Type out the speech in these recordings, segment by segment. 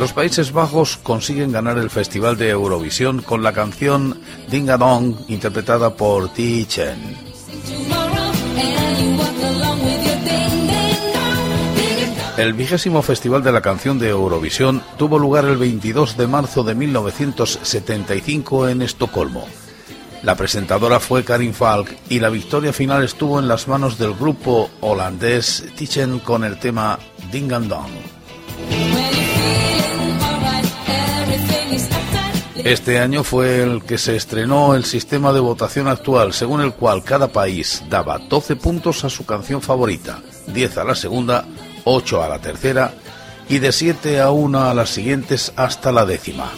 Los Países Bajos consiguen ganar el Festival de Eurovisión con la canción Ding a Dong interpretada por T. Chen. El vigésimo Festival de la Canción de Eurovisión tuvo lugar el 22 de marzo de 1975 en Estocolmo. La presentadora fue Karin Falk y la victoria final estuvo en las manos del grupo holandés Tichen con el tema Ding and Dong. Este año fue el que se estrenó el sistema de votación actual, según el cual cada país daba 12 puntos a su canción favorita, 10 a la segunda, 8 a la tercera y de 7 a 1 a las siguientes hasta la décima.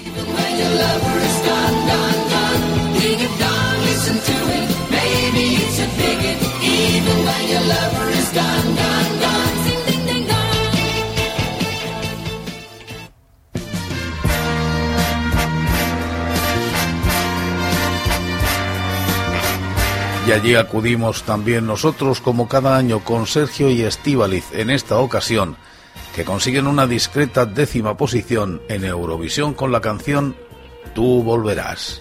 Y allí acudimos también nosotros como cada año con Sergio y Estíbaliz en esta ocasión, que consiguen una discreta décima posición en Eurovisión con la canción Tú volverás.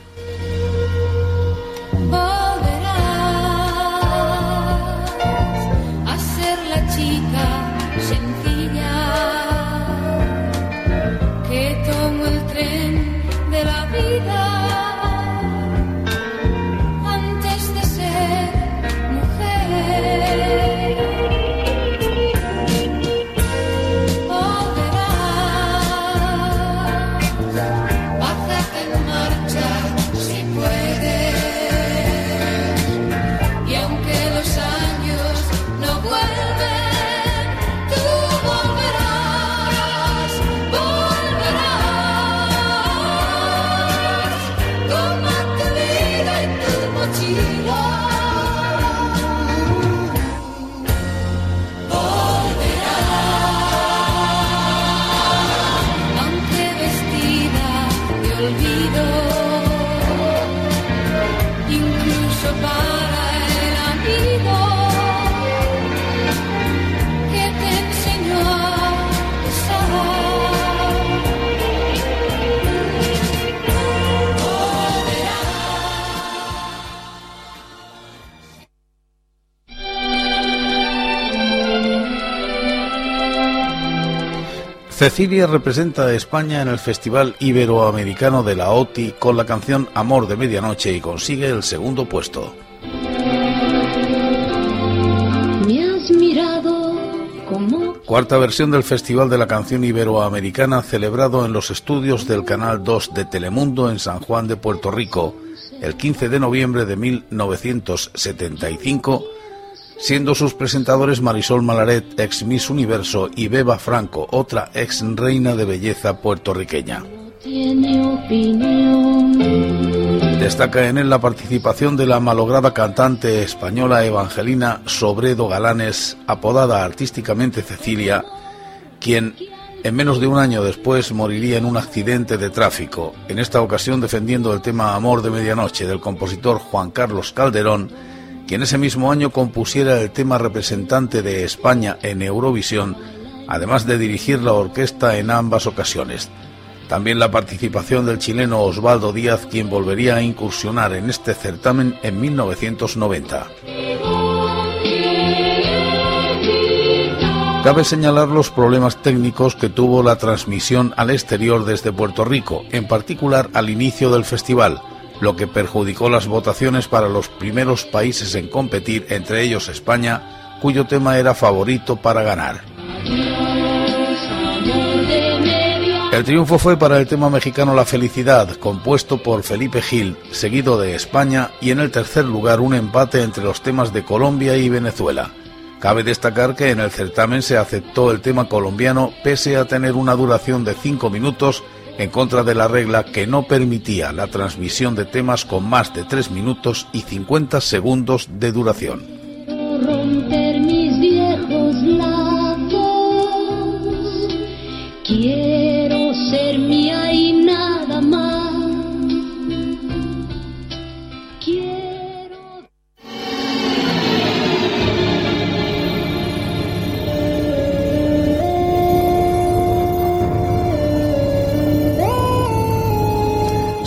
Cecilia representa a España en el Festival Iberoamericano de la OTI con la canción Amor de Medianoche y consigue el segundo puesto. Cuarta versión del Festival de la Canción Iberoamericana celebrado en los estudios del Canal 2 de Telemundo en San Juan de Puerto Rico el 15 de noviembre de 1975 siendo sus presentadores Marisol Malaret, ex Miss Universo, y Beba Franco, otra ex reina de belleza puertorriqueña. Destaca en él la participación de la malograda cantante española Evangelina Sobredo Galanes, apodada artísticamente Cecilia, quien en menos de un año después moriría en un accidente de tráfico, en esta ocasión defendiendo el tema Amor de Medianoche del compositor Juan Carlos Calderón, quien ese mismo año compusiera el tema representante de España en Eurovisión, además de dirigir la orquesta en ambas ocasiones. También la participación del chileno Osvaldo Díaz, quien volvería a incursionar en este certamen en 1990. Cabe señalar los problemas técnicos que tuvo la transmisión al exterior desde Puerto Rico, en particular al inicio del festival, lo que perjudicó las votaciones para los primeros países en competir, entre ellos España, cuyo tema era favorito para ganar. El triunfo fue para el tema mexicano La Felicidad, compuesto por Felipe Gil, seguido de España, y en el tercer lugar un empate entre los temas de Colombia y Venezuela. Cabe destacar que en el certamen se aceptó el tema colombiano pese a tener una duración de cinco minutos en contra de la regla que no permitía la transmisión de temas con más de tres minutos y 50 segundos de duración.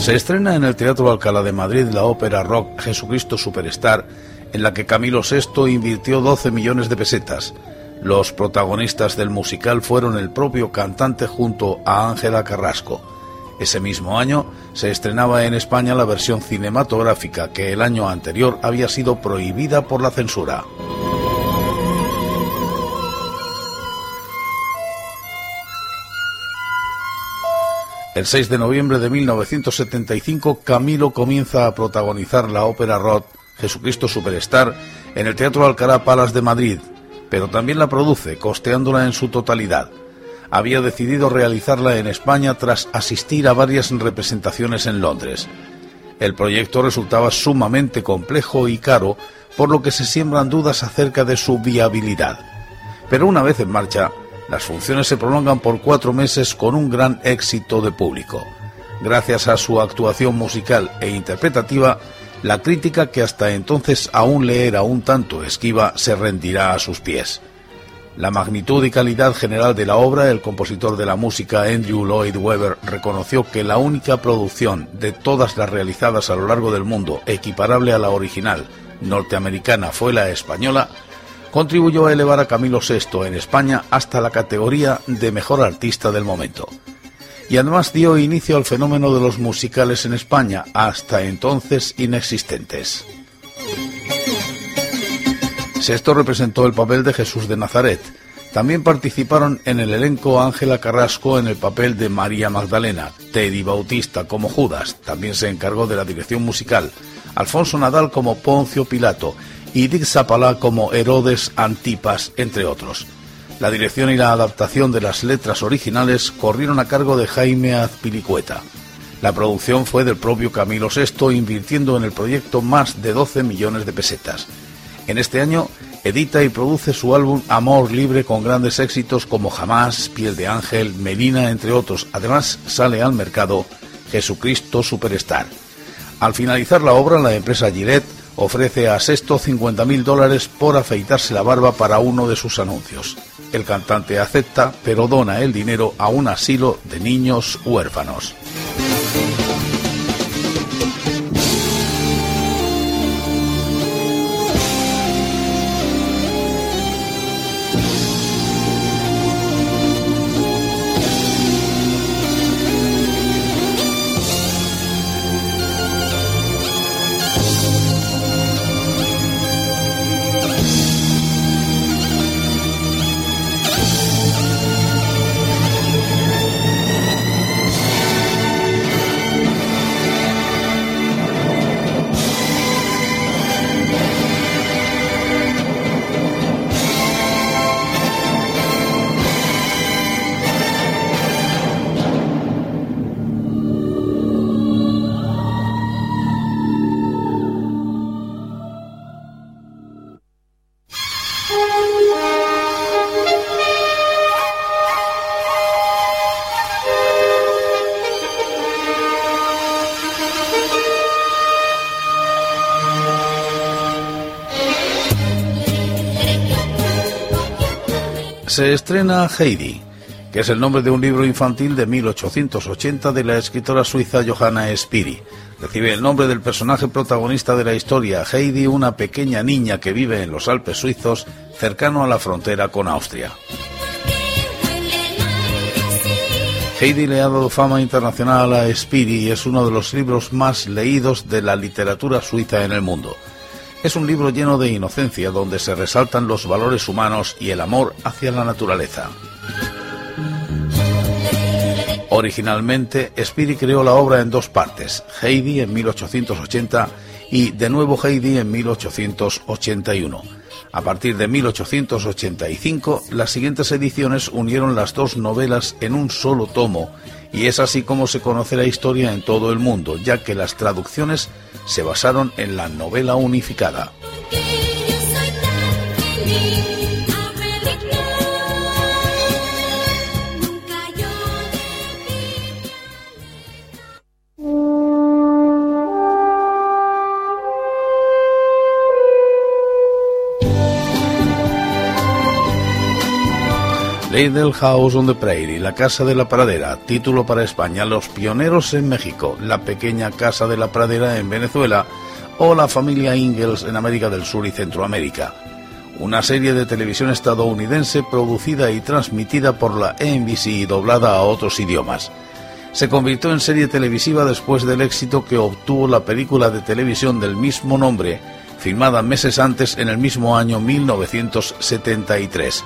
Se estrena en el Teatro Alcalá de Madrid la ópera rock Jesucristo Superstar, en la que Camilo VI invirtió 12 millones de pesetas. Los protagonistas del musical fueron el propio cantante junto a Ángela Carrasco. Ese mismo año se estrenaba en España la versión cinematográfica que el año anterior había sido prohibida por la censura. El 6 de noviembre de 1975, Camilo comienza a protagonizar la ópera rock Jesucristo Superstar en el Teatro Alcalá Palas de Madrid, pero también la produce, costeándola en su totalidad. Había decidido realizarla en España tras asistir a varias representaciones en Londres. El proyecto resultaba sumamente complejo y caro, por lo que se siembran dudas acerca de su viabilidad. Pero una vez en marcha, las funciones se prolongan por cuatro meses con un gran éxito de público. Gracias a su actuación musical e interpretativa, la crítica que hasta entonces aún le era un tanto esquiva se rendirá a sus pies. La magnitud y calidad general de la obra, el compositor de la música Andrew Lloyd Webber reconoció que la única producción de todas las realizadas a lo largo del mundo equiparable a la original norteamericana fue la española, contribuyó a elevar a Camilo VI en España hasta la categoría de mejor artista del momento. Y además dio inicio al fenómeno de los musicales en España, hasta entonces inexistentes. Sesto representó el papel de Jesús de Nazaret. También participaron en el elenco Ángela Carrasco en el papel de María Magdalena, Teddy Bautista como Judas, también se encargó de la dirección musical, Alfonso Nadal como Poncio Pilato y Dick Zapala como Herodes Antipas, entre otros. La dirección y la adaptación de las letras originales corrieron a cargo de Jaime Azpilicueta. La producción fue del propio Camilo VI, invirtiendo en el proyecto más de 12 millones de pesetas. En este año edita y produce su álbum Amor Libre con grandes éxitos como Jamás, Piel de Ángel, Melina, entre otros. Además, sale al mercado Jesucristo Superstar. Al finalizar la obra, la empresa Gillette ofrece a Sexto 50.000 dólares por afeitarse la barba para uno de sus anuncios. El cantante acepta, pero dona el dinero a un asilo de niños huérfanos. Se estrena Heidi, que es el nombre de un libro infantil de 1880 de la escritora suiza Johanna Spiri. Recibe el nombre del personaje protagonista de la historia, Heidi, una pequeña niña que vive en los Alpes suizos, cercano a la frontera con Austria. Heidi le ha dado fama internacional a Spiri y es uno de los libros más leídos de la literatura suiza en el mundo. Es un libro lleno de inocencia donde se resaltan los valores humanos y el amor hacia la naturaleza. Originalmente, Spiri creó la obra en dos partes, Heidi en 1880 y De nuevo Heidi en 1881. A partir de 1885, las siguientes ediciones unieron las dos novelas en un solo tomo, y es así como se conoce la historia en todo el mundo, ya que las traducciones se basaron en la novela unificada. Little House on the Prairie, La Casa de la Pradera, título para España, Los Pioneros en México, La Pequeña Casa de la Pradera en Venezuela o La Familia Ingalls en América del Sur y Centroamérica. Una serie de televisión estadounidense producida y transmitida por la NBC y doblada a otros idiomas. Se convirtió en serie televisiva después del éxito que obtuvo la película de televisión del mismo nombre, filmada meses antes en el mismo año 1973.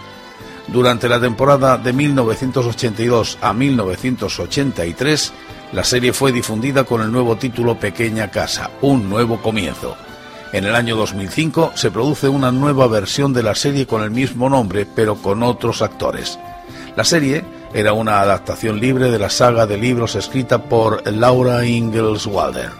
Durante la temporada de 1982 a 1983, la serie fue difundida con el nuevo título Pequeña Casa, un nuevo comienzo. En el año 2005 se produce una nueva versión de la serie con el mismo nombre, pero con otros actores. La serie era una adaptación libre de la saga de libros escrita por Laura Ingalls Wilder.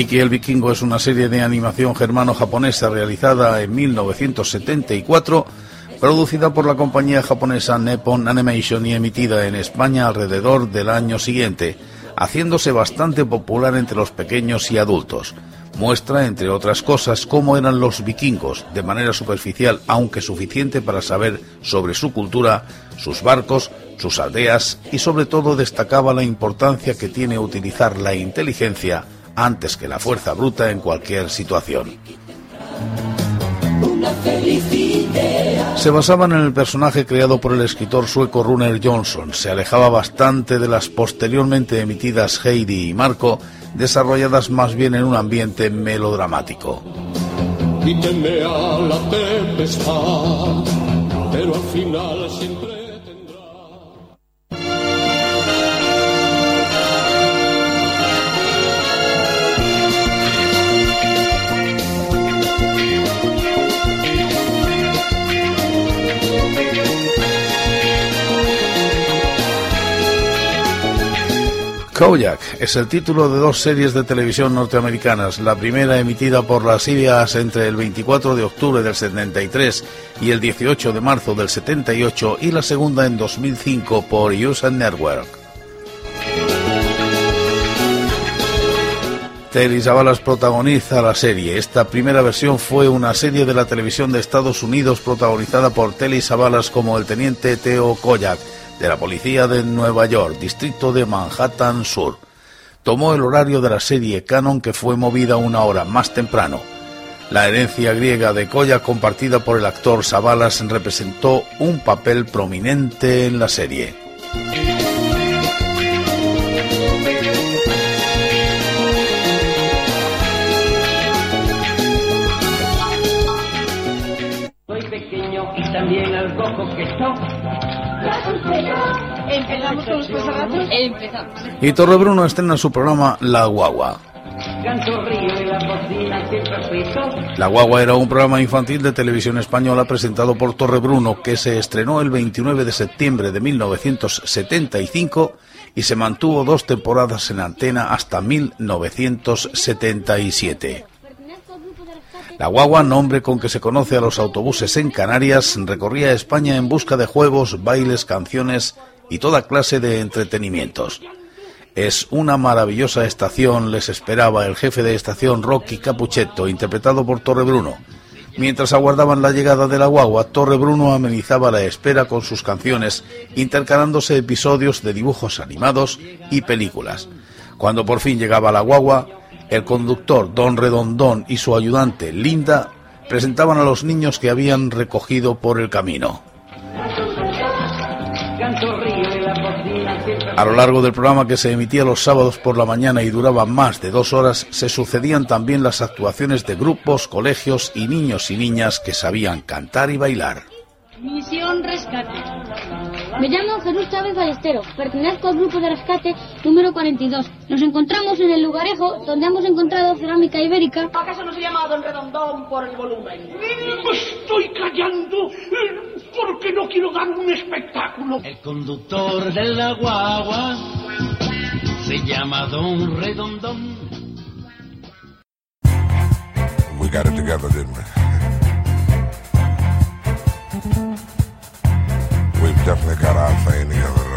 Vicky el Vikingo es una serie de animación germano-japonesa realizada en 1974, producida por la compañía japonesa Nippon Animation y emitida en España alrededor del año siguiente, haciéndose bastante popular entre los pequeños y adultos. Muestra, entre otras cosas, cómo eran los vikingos, de manera superficial, aunque suficiente para saber sobre su cultura, sus barcos, sus aldeas y sobre todo destacaba la importancia que tiene utilizar la inteligencia antes que la fuerza bruta en cualquier situación. Se basaban en el personaje creado por el escritor sueco Runer Johnson. Se alejaba bastante de las posteriormente emitidas Heidi y Marco, desarrolladas más bien en un ambiente melodramático. pero al final siempre Kojak es el título de dos series de televisión norteamericanas, la primera emitida por las CBS entre el 24 de octubre del 73 y el 18 de marzo del 78 y la segunda en 2005 por USA Network. Telly Savalas protagoniza la serie. Esta primera versión fue una serie de la televisión de Estados Unidos protagonizada por Telly Savalas como el teniente Theo Kojak de la Policía de Nueva York, distrito de Manhattan Sur. Tomó el horario de la serie Canon que fue movida una hora más temprano. La herencia griega de Koya compartida por el actor Savalas representó un papel prominente en la serie. Soy pequeño y también algo ¿Empezamos con los Empezamos. Y Torrebruno estrena su programa La Guagua. La Guagua era un programa infantil de televisión española presentado por Torrebruno que se estrenó el 29 de septiembre de 1975 y se mantuvo dos temporadas en antena hasta 1977. La guagua, nombre con que se conoce a los autobuses en Canarias, recorría España en busca de juegos, bailes, canciones y toda clase de entretenimientos. Es una maravillosa estación, les esperaba el jefe de estación Rocky Capuchetto, interpretado por Torre Bruno. Mientras aguardaban la llegada de la guagua, Torre Bruno amenizaba la espera con sus canciones, intercalándose episodios de dibujos animados y películas. Cuando por fin llegaba la guagua, el conductor, don Redondón, y su ayudante, Linda, presentaban a los niños que habían recogido por el camino. A lo largo del programa que se emitía los sábados por la mañana y duraba más de dos horas, se sucedían también las actuaciones de grupos, colegios y niños y niñas que sabían cantar y bailar. Misión rescate. Me llamo Jesús Chávez Ballesteros. Pertenezco al grupo de rescate número 42. Nos encontramos en el lugarejo donde hemos encontrado cerámica ibérica. ¿Acaso no se llama Don Redondón por el volumen? Me estoy callando eh, porque no quiero dar un espectáculo. El conductor de la guagua se llama Don Redondón. We got it together, didn't we? Definitely got our thing together,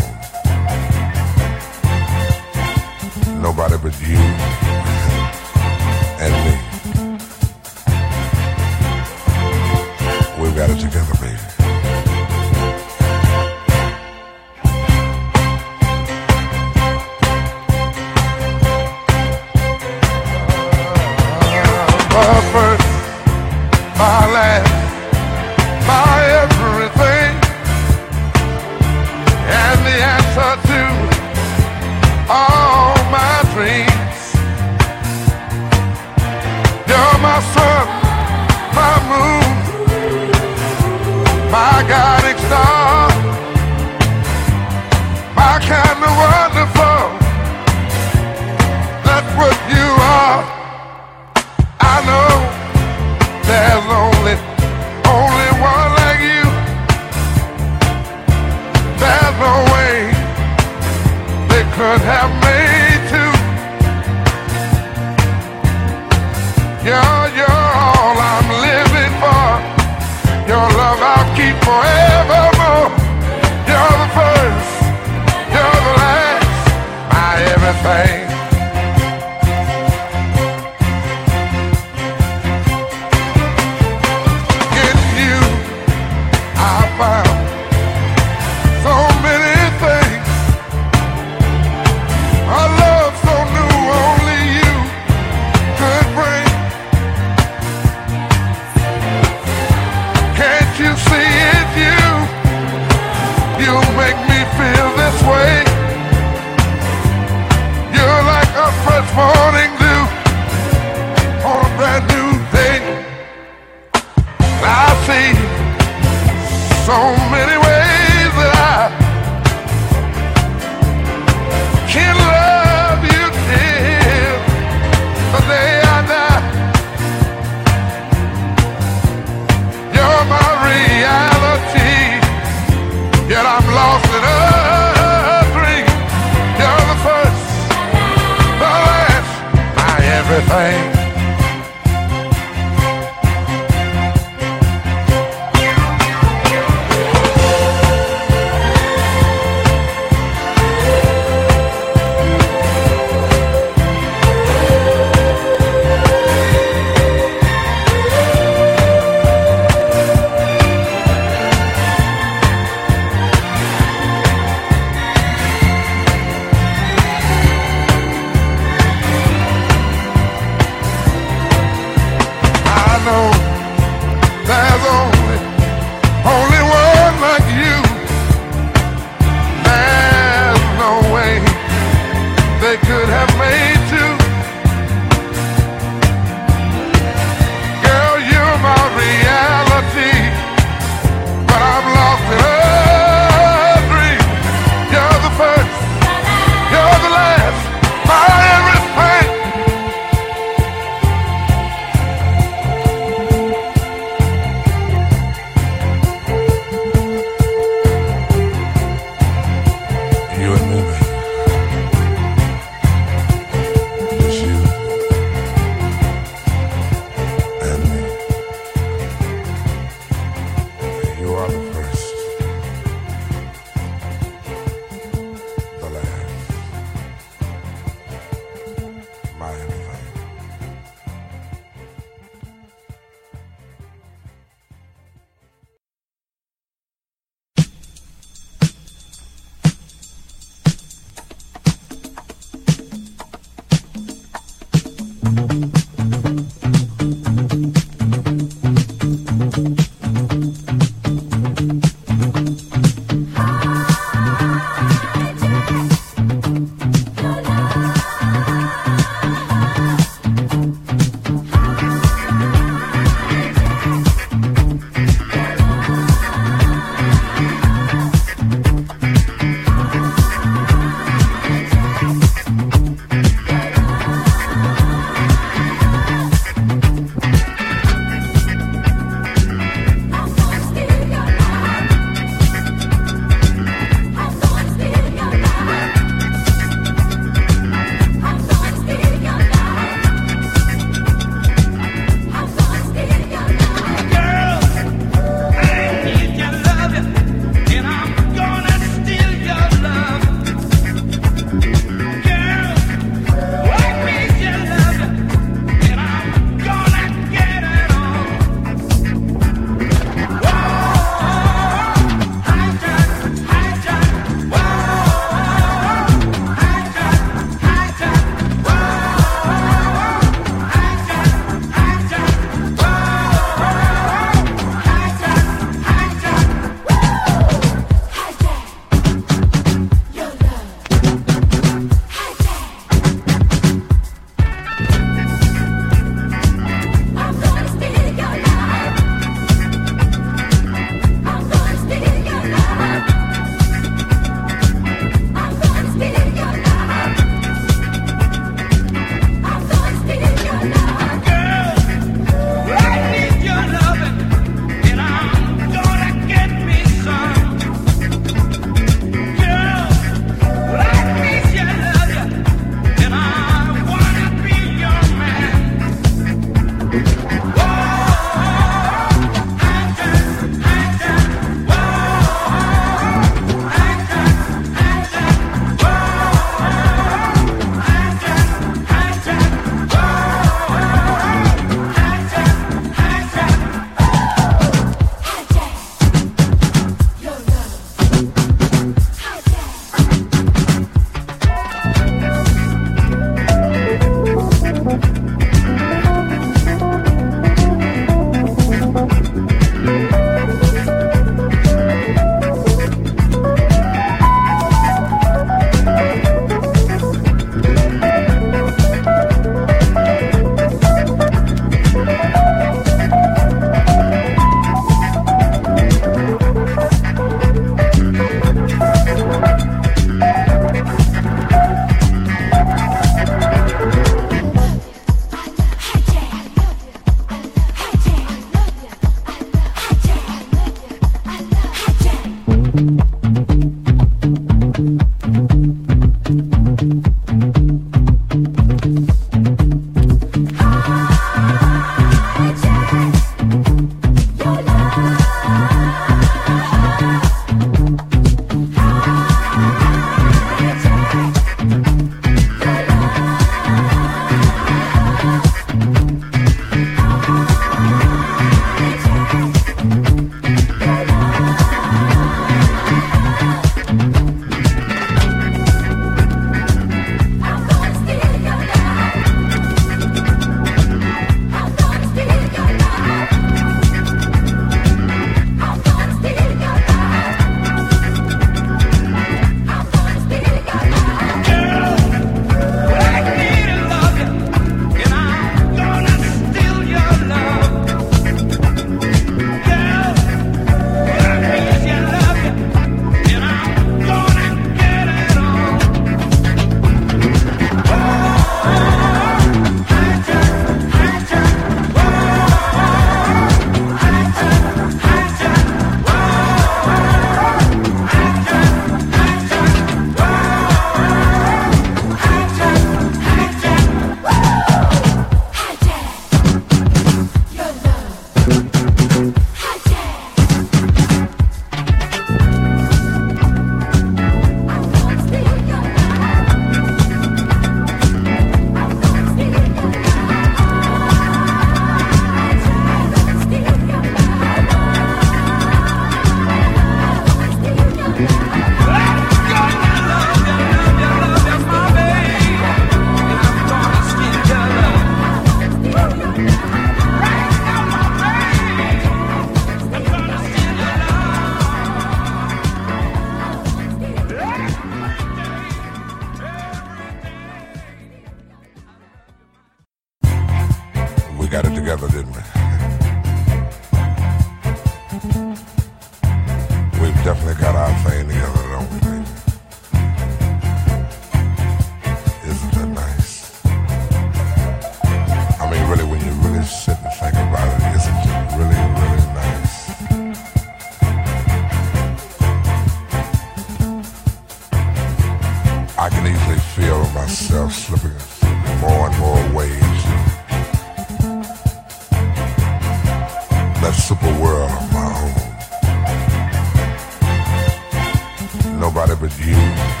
with you.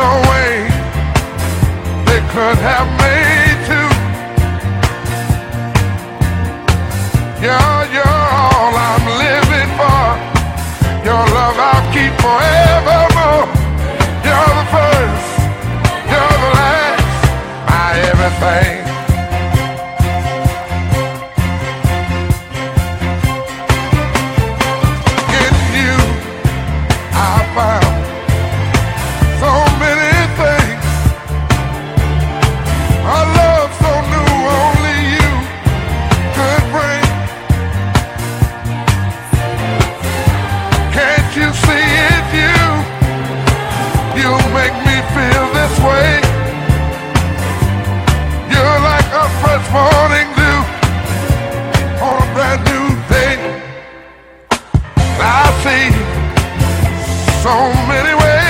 away they could have made. see so many ways.